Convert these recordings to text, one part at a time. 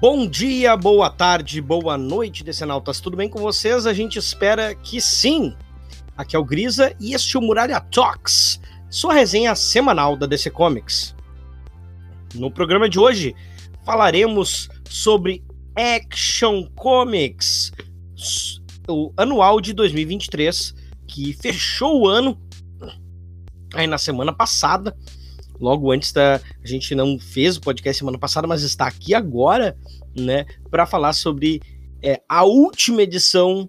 Bom dia, boa tarde, boa noite, Decenautas. Tudo bem com vocês? A gente espera que sim. Aqui é o Grisa e este é o Muralha Talks, sua resenha semanal da DC Comics. No programa de hoje falaremos sobre Action Comics, o anual de 2023, que fechou o ano aí na semana passada logo antes da. A gente não fez o podcast semana passada, mas está aqui agora, né, para falar sobre é, a última edição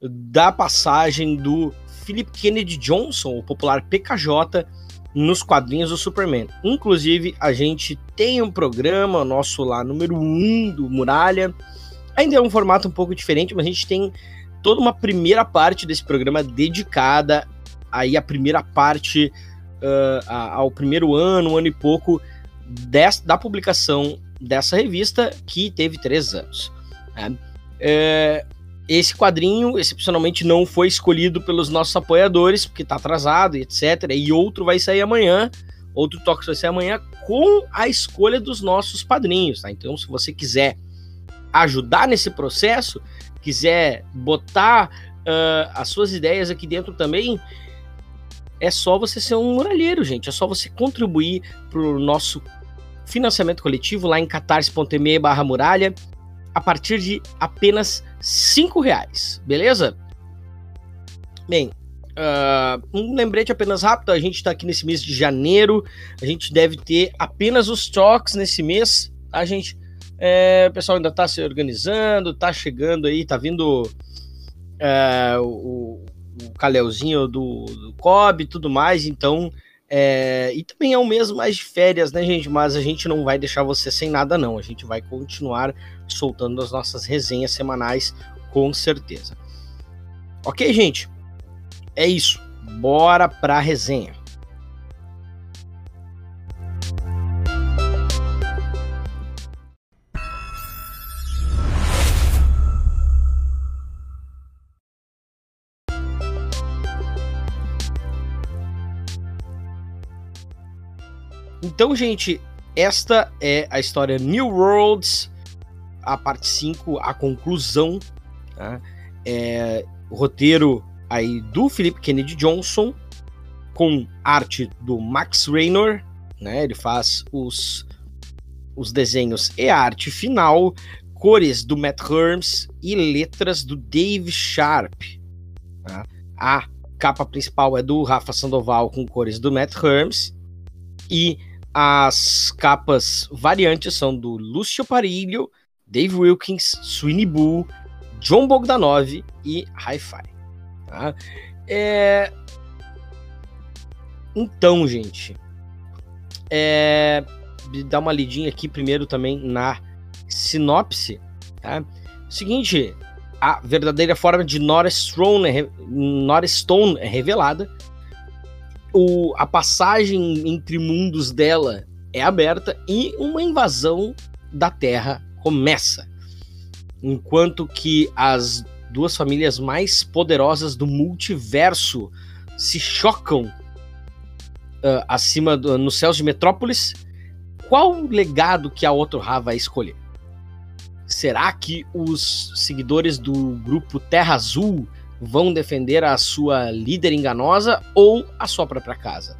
da passagem do Philip Kennedy Johnson, o popular PKJ, nos quadrinhos do Superman. Inclusive, a gente tem um programa nosso lá, número 1 um do Muralha. Ainda é um formato um pouco diferente, mas a gente tem toda uma primeira parte desse programa dedicada aí a primeira parte uh, ao primeiro ano, um ano e pouco des, da publicação dessa revista, que teve três anos. Né? É, esse quadrinho, excepcionalmente, não foi escolhido pelos nossos apoiadores, porque está atrasado, etc. E outro vai sair amanhã, outro toque vai sair amanhã, com a escolha dos nossos padrinhos. Tá? Então, se você quiser ajudar nesse processo, quiser botar uh, as suas ideias aqui dentro também, é só você ser um muralheiro, gente. É só você contribuir para o nosso financiamento coletivo lá em catarse.me barra muralha a partir de apenas cinco reais, beleza? Bem, uh, um lembrete apenas rápido, a gente está aqui nesse mês de janeiro, a gente deve ter apenas os toques nesse mês, a tá, gente? É, o pessoal ainda está se organizando, está chegando aí, está vindo é, o, o Caleuzinho do, do e tudo mais, então. É, e também é o mês mais de férias, né, gente? Mas a gente não vai deixar você sem nada, não. A gente vai continuar soltando as nossas resenhas semanais, com certeza. Ok, gente? É isso. Bora pra resenha. Então, gente, esta é a história New Worlds, a parte 5, a conclusão. Tá? É, roteiro aí do Philip Kennedy Johnson, com arte do Max Raynor, né? Ele faz os, os desenhos e a arte final, cores do Matt Herms e letras do Dave Sharp. Tá? A capa principal é do Rafa Sandoval com cores do Matt Herms e as capas variantes são do Lúcio Parilho, Dave Wilkins, Sweeney Boo, John Bogdanov e Hi-Fi. Tá? É... Então, gente, é... dar uma lidinha aqui primeiro também na sinopse. Tá? Seguinte, a verdadeira forma de Nora Stone é, Nora Stone é revelada o, a passagem entre mundos dela é aberta e uma invasão da Terra começa. Enquanto que as duas famílias mais poderosas do multiverso se chocam uh, acima do, nos céus de Metrópolis, qual legado que a Otorra vai escolher? Será que os seguidores do grupo Terra Azul vão defender a sua líder enganosa ou a sua própria casa.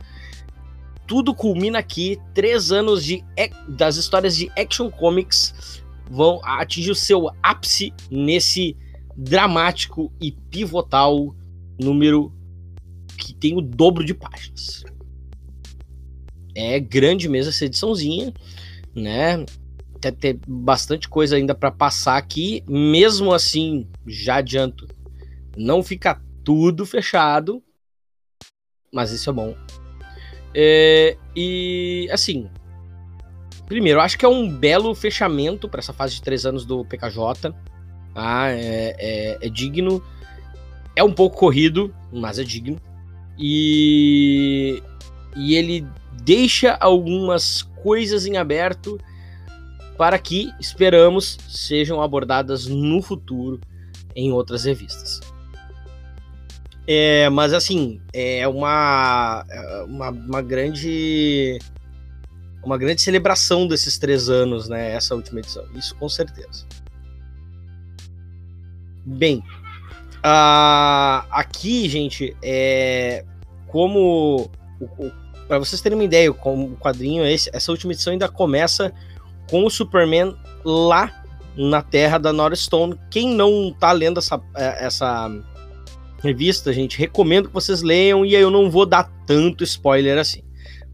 Tudo culmina aqui, três anos de, das histórias de Action Comics vão atingir o seu ápice nesse dramático e pivotal número que tem o dobro de páginas. É grande mesmo essa ediçãozinha, né? Tem, tem bastante coisa ainda para passar aqui. Mesmo assim, já adianto, não fica tudo fechado, mas isso é bom. É, e assim, primeiro, acho que é um belo fechamento para essa fase de três anos do PKJ. Ah, é, é, é, digno. É um pouco corrido, mas é digno. E, e ele deixa algumas coisas em aberto para que esperamos sejam abordadas no futuro em outras revistas. É, mas assim, é uma, é uma, uma grande. uma grande celebração desses três anos, né? Essa última edição. Isso com certeza. Bem, uh, aqui, gente, é como para vocês terem uma ideia, como o quadrinho esse, essa última edição ainda começa com o Superman lá na terra da Nora Stone. Quem não tá lendo essa, é, essa revista, gente, recomendo que vocês leiam e aí eu não vou dar tanto spoiler assim.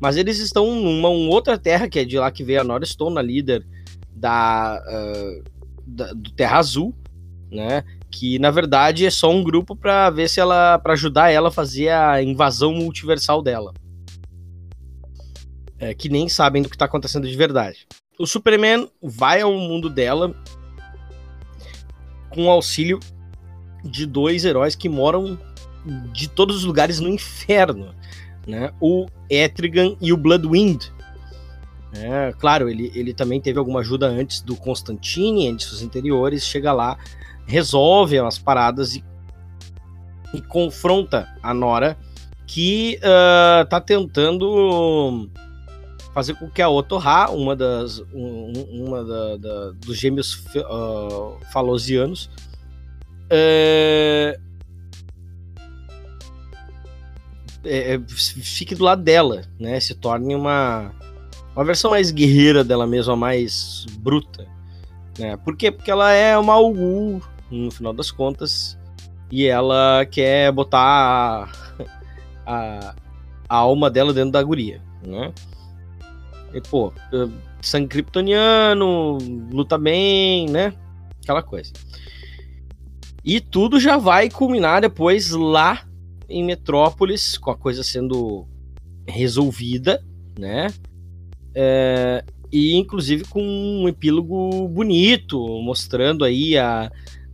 Mas eles estão numa outra terra, que é de lá que veio a Nora Stone, a líder da, uh, da, do Terra Azul, né? Que na verdade é só um grupo para ver se ela. para ajudar ela a fazer a invasão multiversal dela. É, que nem sabem do que tá acontecendo de verdade. O Superman vai ao mundo dela com auxílio de dois heróis que moram de todos os lugares no inferno, né? O Etrigan e o Bloodwind. É, claro, ele, ele também teve alguma ajuda antes do Constantine, em seus interiores, chega lá, resolve as paradas e, e confronta a Nora, que uh, tá tentando fazer com que a Otorra, uma das um, uma da, da, dos gêmeos uh, falosianos, é, é, fique do lado dela, né? Se torne uma uma versão mais guerreira dela mesma, mais bruta, né? Por quê? Porque ela é uma Ugu, no final das contas, e ela quer botar a, a, a alma dela dentro da guria, né? E, pô, sangue kryptoniano, luta bem, né? Aquela coisa. E tudo já vai culminar depois lá em Metrópolis, com a coisa sendo resolvida, né? É, e inclusive com um epílogo bonito, mostrando aí a,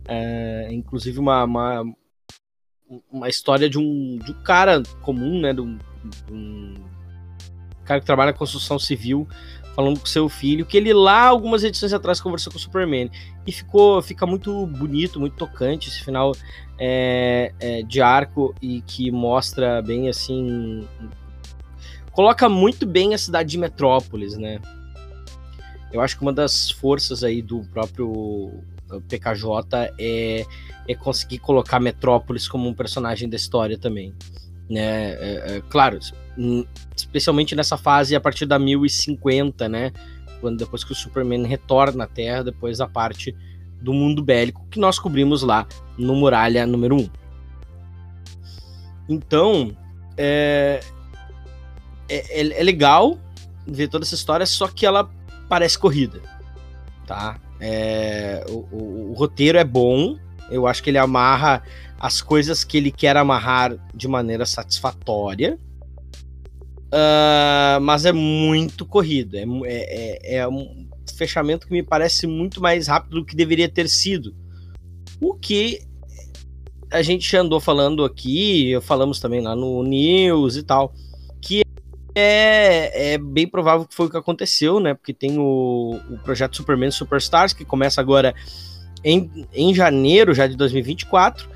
a inclusive uma, uma, uma, história de um, de um cara comum, né? De um, de um cara que trabalha na construção civil, falando com seu filho, que ele lá, algumas edições atrás, conversou com o Superman. E ficou, fica muito bonito, muito tocante esse final é, é, de arco e que mostra bem assim. Coloca muito bem a cidade de Metrópolis, né? Eu acho que uma das forças aí do próprio PKJ é, é conseguir colocar Metrópolis como um personagem da história também. Né? É, é, claro, especialmente nessa fase a partir da 1050, né? Quando depois que o Superman retorna à Terra, depois da parte do mundo bélico que nós cobrimos lá no Muralha número 1. Então, é, é, é, é legal ver toda essa história, só que ela parece corrida, tá? É, o, o, o, roteiro é bom, eu acho que ele amarra as coisas que ele quer amarrar de maneira satisfatória, Uh, mas é muito corrida. É, é, é, é, um fechamento que me parece muito mais rápido do que deveria ter sido. O que a gente andou falando aqui, falamos também lá no News e tal, que é, é bem provável que foi o que aconteceu, né? Porque tem o, o projeto Superman Superstars, que começa agora em, em janeiro já de 2024,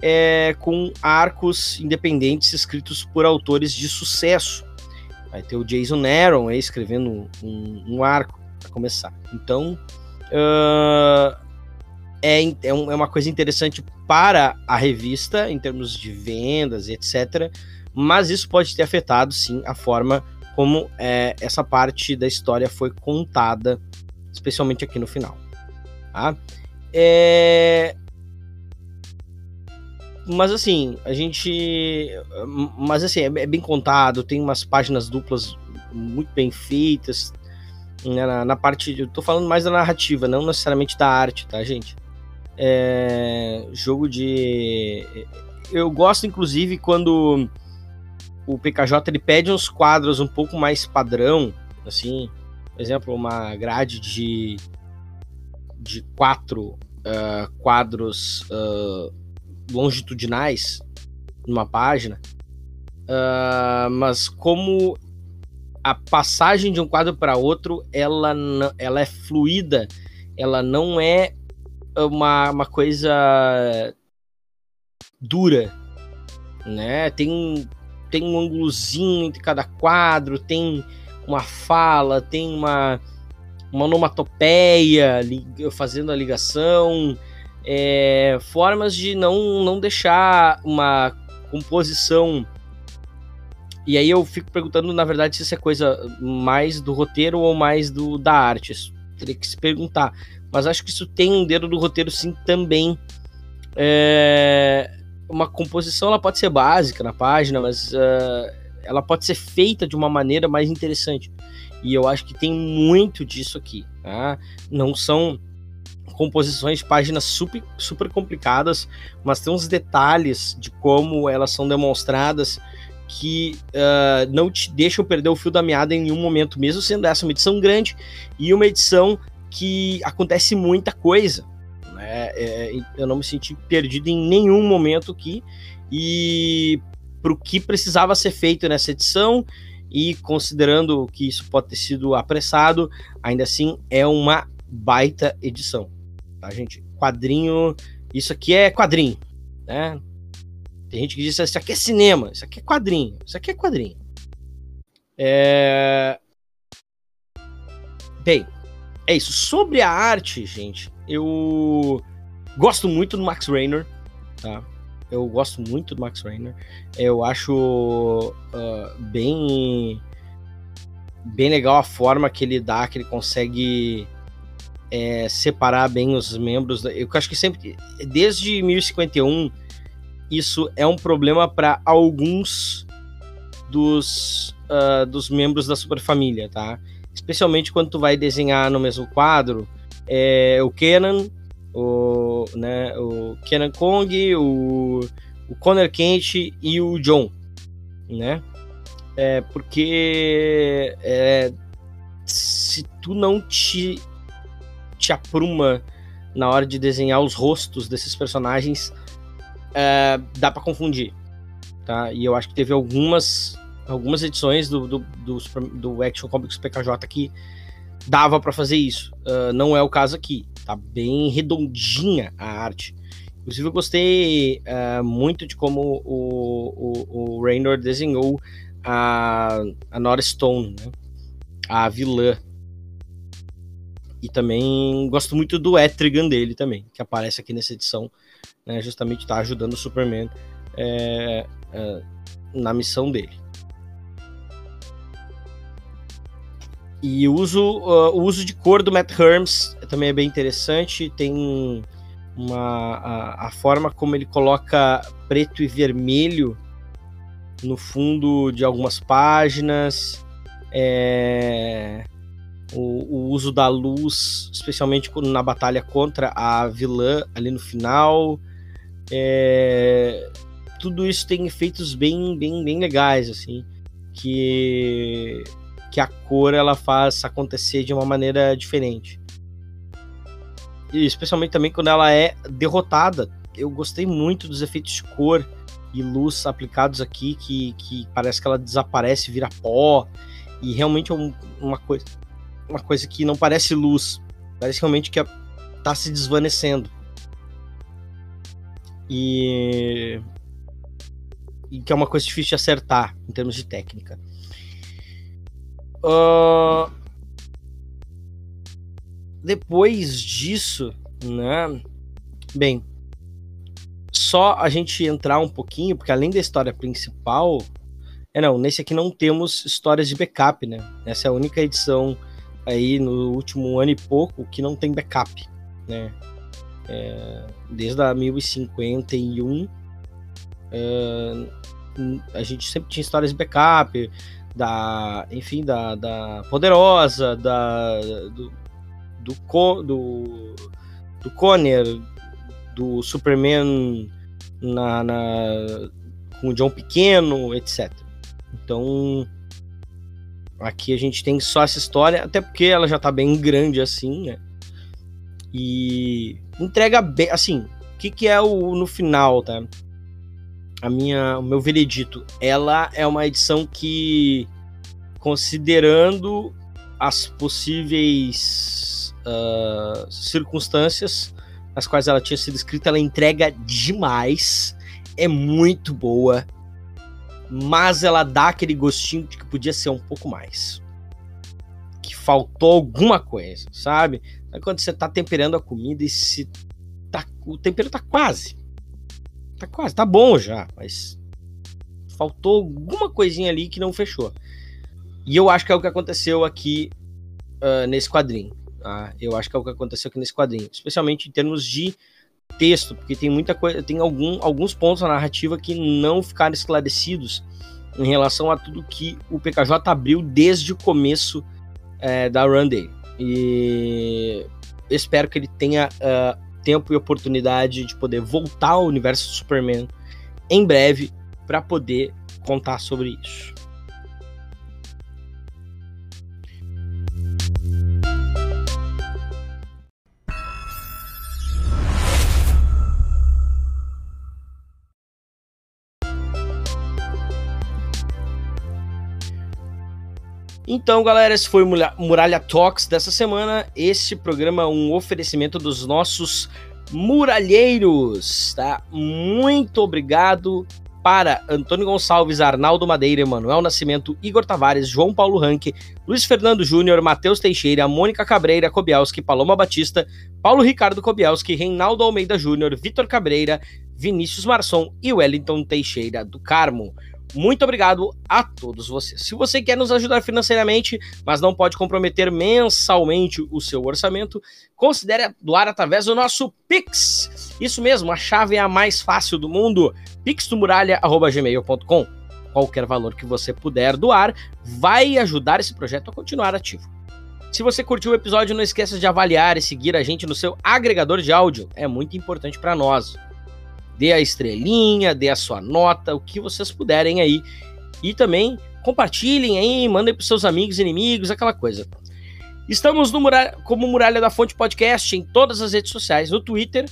é, com arcos independentes escritos por autores de sucesso. Vai ter o Jason Aaron aí escrevendo um, um arco para começar. Então, uh, é, é, é, uma coisa interessante para a revista, em termos de vendas, etc. Mas isso pode ter afetado, sim, a forma como é, essa parte da história foi contada, especialmente aqui no final. Tá? É, mas assim, a gente. Mas assim, é, é, bem contado, tem umas páginas duplas muito bem feitas. Né, na, na, parte. Eu tô falando mais da narrativa, não necessariamente da arte, tá, gente? É, jogo de. Eu gosto, inclusive, quando o PKJ ele pede uns quadros um pouco mais padrão, assim, por exemplo, uma grade de, de quatro uh, quadros uh, longitudinais numa página, uh, mas como a passagem de um quadro para outro ela, ela é fluida, ela não é uma, uma coisa dura, né? Tem, tem um ângulozinho entre cada quadro, tem uma fala, tem uma, uma onomatopeia fazendo a ligação, é, formas de não, não deixar uma composição. E aí eu fico perguntando, na verdade, se isso é coisa mais do roteiro ou mais do da arte. Isso teria que se perguntar. Mas acho que isso tem um dedo do roteiro sim também. É, uma composição ela pode ser básica na página, mas uh, ela pode ser feita de uma maneira mais interessante. E eu acho que tem muito disso aqui. Tá? Não são composições de páginas super, super complicadas, mas tem uns detalhes de como elas são demonstradas que uh, não te deixam perder o fio da meada em nenhum momento, mesmo sendo essa uma edição grande e uma edição que acontece muita coisa. Né? É, eu não me senti perdido em nenhum momento aqui e para o que precisava ser feito nessa edição e considerando que isso pode ter sido apressado, ainda assim é uma baita edição, tá gente? Quadrinho, isso aqui é quadrinho, né? Tem gente que diz isso aqui é cinema, isso aqui é quadrinho, isso aqui é quadrinho. É... Bem, é isso. Sobre a arte, gente, eu gosto muito do Max Raynor, tá? Eu gosto muito do Max Raynor. Eu acho uh, bem bem legal a forma que ele dá, que ele consegue é, separar bem os membros. Eu acho que sempre, desde 1051, isso é um problema para alguns dos, uh, dos membros da superfamília, tá? Especialmente quando tu vai desenhar no mesmo quadro é, o Kenan o, né, o Kenan Kong, o, o Connor Kent e o John, né? É, porque é, se tu não te, te apruma na hora de desenhar os rostos desses personagens, é, dá para confundir, tá? E eu acho que teve algumas algumas edições do, do, do, do Action Comics PKJ que dava para fazer isso. Uh, não é o caso aqui. Tá bem redondinha a arte. Inclusive, eu gostei uh, muito de como o, o, o Raynor desenhou a, a Nora Stone, né? a vilã. E também gosto muito do Etrigan dele também, que aparece aqui nessa edição, né? justamente está ajudando o Superman é, é, na missão dele. E o uso, uh, o uso de cor do Matt Herms também é bem interessante. Tem uma, a, a, forma como ele coloca preto e vermelho no fundo de algumas páginas. É, o, o, uso da luz, especialmente na batalha contra a vilã ali no final. É, tudo isso tem efeitos bem, bem, bem legais, assim, que que a cor ela faz acontecer de uma maneira diferente. E especialmente também quando ela é derrotada. Eu gostei muito dos efeitos de cor e luz aplicados aqui, que, que parece que ela desaparece, vira pó. E realmente é um, uma, coisa, uma coisa que não parece luz. Parece realmente que está se desvanecendo. E, e que é uma coisa difícil de acertar em termos de técnica. Uh, depois disso, né? Bem, só a gente entrar um pouquinho, porque além da história principal, é não, nesse aqui não temos histórias de backup, né? Essa é a única edição aí no último ano e pouco que não tem backup, né? É, desde a 1051 é, a gente sempre tinha histórias de backup, da, enfim, da, da Poderosa, da, do, do, do, do Conner, do Superman na, na, com o John Pequeno, etc. Então, aqui a gente tem só essa história, até porque ela já tá bem grande assim, né? E entrega bem, assim, o que, que é o no final, tá? a minha, o meu veredito, ela é uma edição que, considerando as possíveis uh, circunstâncias nas quais ela tinha sido escrita, ela entrega demais, é muito boa, mas ela dá aquele gostinho de que podia ser um pouco mais. faltou alguma coisa, sabe? Quando você tá temperando a comida e se tá, o tempero tá quase. Tá quase, tá bom já, mas faltou alguma coisinha ali que não fechou. E eu acho que é o que aconteceu aqui uh, nesse quadrinho. Tá? Eu acho que é o que aconteceu aqui nesse quadrinho, especialmente em termos de texto, porque tem muita coisa, tem algum, alguns pontos na narrativa que não ficaram esclarecidos em relação a tudo que o PKJ abriu desde o começo é, da run dele. E espero que ele tenha uh, tempo e oportunidade de poder voltar ao universo do Superman em breve para poder contar sobre isso. Então, galera, esse foi o Muralha Talks dessa semana. Este programa é um oferecimento dos nossos muralheiros, tá? Muito obrigado para Antônio Gonçalves, Arnaldo Madeira, Emanuel Nascimento, Igor Tavares, João Paulo Ranque, Luiz Fernando Júnior, Matheus Teixeira, Mônica Cabreira Kobielski, Paloma Batista, Paulo Ricardo Kobielski, Reinaldo Almeida Júnior, Vitor Cabreira, Vinícius Marçom e Wellington Teixeira do Carmo. Muito obrigado a todos vocês. Se você quer nos ajudar financeiramente, mas não pode comprometer mensalmente o seu orçamento, considere doar através do nosso Pix. Isso mesmo, a chave é a mais fácil do mundo: pixdomuralha.gmail.com. Qualquer valor que você puder doar vai ajudar esse projeto a continuar ativo. Se você curtiu o episódio, não esqueça de avaliar e seguir a gente no seu agregador de áudio. É muito importante para nós dê a estrelinha, dê a sua nota, o que vocês puderem aí. E também compartilhem aí, mandem para seus amigos inimigos, aquela coisa. Estamos no Muralha, como Muralha da Fonte Podcast em todas as redes sociais, no Twitter,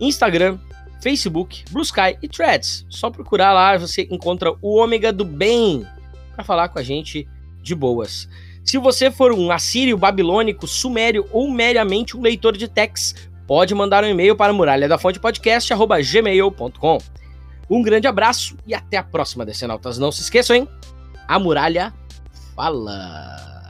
Instagram, Facebook, Blue Sky e Threads. Só procurar lá, você encontra o Ômega do Bem para falar com a gente de boas. Se você for um assírio, babilônico, sumério ou meramente um leitor de texts, pode mandar um e-mail para muralha da fonte. Um grande abraço e até a próxima, Decenautas. Não se esqueçam, hein? A muralha fala.